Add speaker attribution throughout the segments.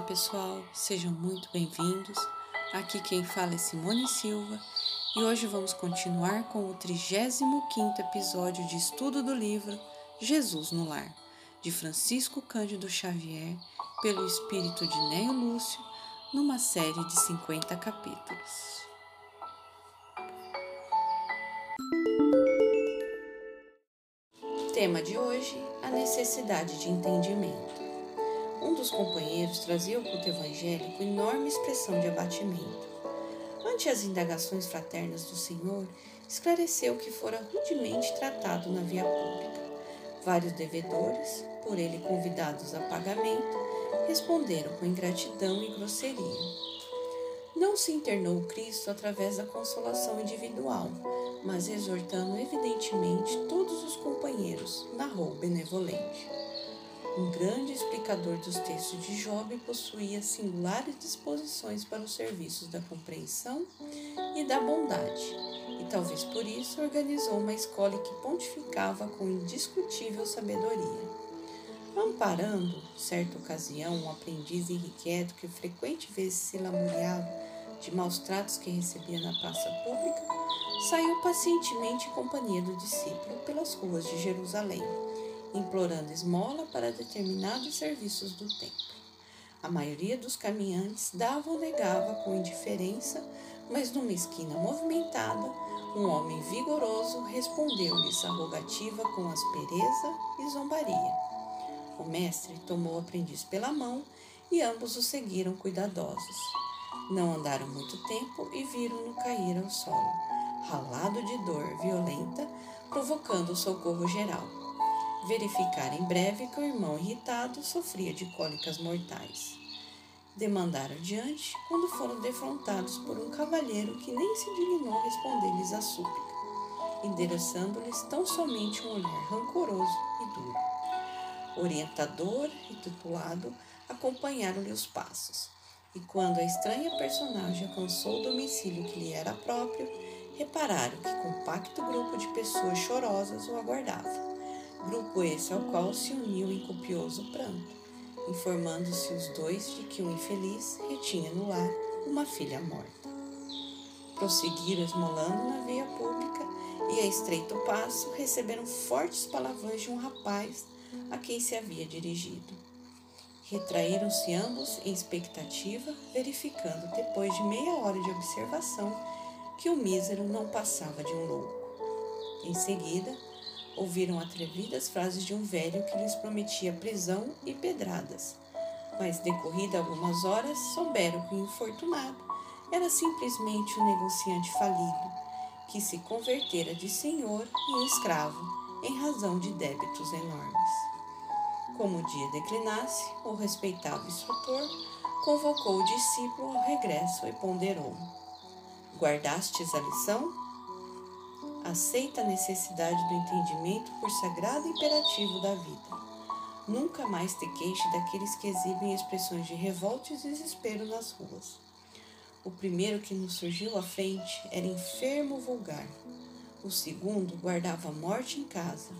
Speaker 1: pessoal, sejam muito bem-vindos. Aqui quem fala é Simone Silva e hoje vamos continuar com o 35 episódio de estudo do livro Jesus no Lar, de Francisco Cândido Xavier, pelo espírito de Neo Lúcio, numa série de 50 capítulos. Tema de hoje: a necessidade de entendimento. Um dos companheiros trazia ao culto evangélico enorme expressão de abatimento. Ante as indagações fraternas do Senhor, esclareceu que fora rudemente tratado na via pública. Vários devedores, por ele convidados a pagamento, responderam com ingratidão e grosseria. Não se internou Cristo através da consolação individual, mas exortando evidentemente todos os companheiros, narrou benevolente. Um grande explicador dos textos de Job possuía singulares disposições para os serviços da compreensão e da bondade, e talvez por isso organizou uma escola que pontificava com indiscutível sabedoria. Amparando, certa ocasião, um aprendiz irrequieto que frequente vezes se lamuriava de maus tratos que recebia na praça pública, saiu pacientemente em companhia do discípulo pelas ruas de Jerusalém implorando esmola para determinados serviços do templo. A maioria dos caminhantes dava ou negava com indiferença, mas numa esquina movimentada, um homem vigoroso respondeu-lhes a rogativa com aspereza e zombaria. O mestre tomou o aprendiz pela mão e ambos o seguiram cuidadosos. Não andaram muito tempo e viram-no cair ao solo, ralado de dor violenta, provocando o socorro geral verificar em breve que o irmão irritado sofria de cólicas mortais. Demandaram adiante quando foram defrontados por um cavalheiro que nem se dignou responder-lhes a súplica, endereçando-lhes tão somente um olhar rancoroso e duro. Orientador e titulado acompanharam-lhe os passos, e quando a estranha personagem alcançou o domicílio que lhe era próprio, repararam que compacto grupo de pessoas chorosas o aguardava grupo esse ao qual se uniu em copioso pranto, informando-se os dois de que o infeliz retinha no lar uma filha morta. Prosseguiram esmolando na via pública e a estreito passo receberam fortes palavrões de um rapaz a quem se havia dirigido. Retraíram-se ambos em expectativa, verificando depois de meia hora de observação que o mísero não passava de um louco. Em seguida, ouviram atrevidas frases de um velho que lhes prometia prisão e pedradas. Mas, decorrida algumas horas, souberam que o infortunado era simplesmente um negociante falido, que se convertera de senhor em escravo em razão de débitos enormes. Como o dia declinasse, o respeitável instrutor convocou o discípulo ao regresso e ponderou: Guardastes a lição? Aceita a necessidade do entendimento por sagrado imperativo da vida. Nunca mais te queixe daqueles que exibem expressões de revolta e desespero nas ruas. O primeiro que nos surgiu à frente era enfermo vulgar. O segundo guardava a morte em casa.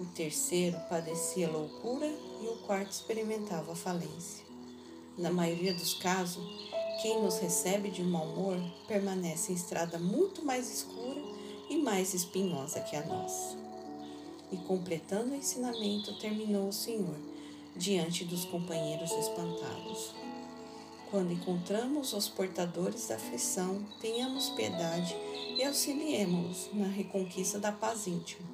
Speaker 1: O terceiro padecia loucura e o quarto experimentava falência. Na maioria dos casos, quem nos recebe de mau humor permanece em estrada muito mais escura mais espinhosa que a nossa. E completando o ensinamento, terminou o Senhor diante dos companheiros espantados. Quando encontramos os portadores da aflição, tenhamos piedade e auxiliemos-los na reconquista da paz íntima.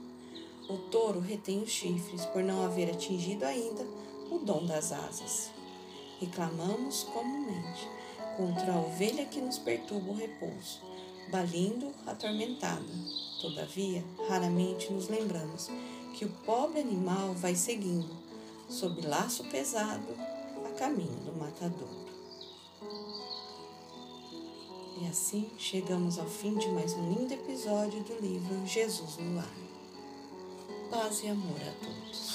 Speaker 1: O touro retém os chifres por não haver atingido ainda o dom das asas. Reclamamos comumente contra a ovelha que nos perturba o repouso balindo atormentada. Todavia, raramente nos lembramos que o pobre animal vai seguindo, sob laço pesado, a caminho do matadouro. E assim chegamos ao fim de mais um lindo episódio do livro Jesus no Lar. Paz e amor a todos.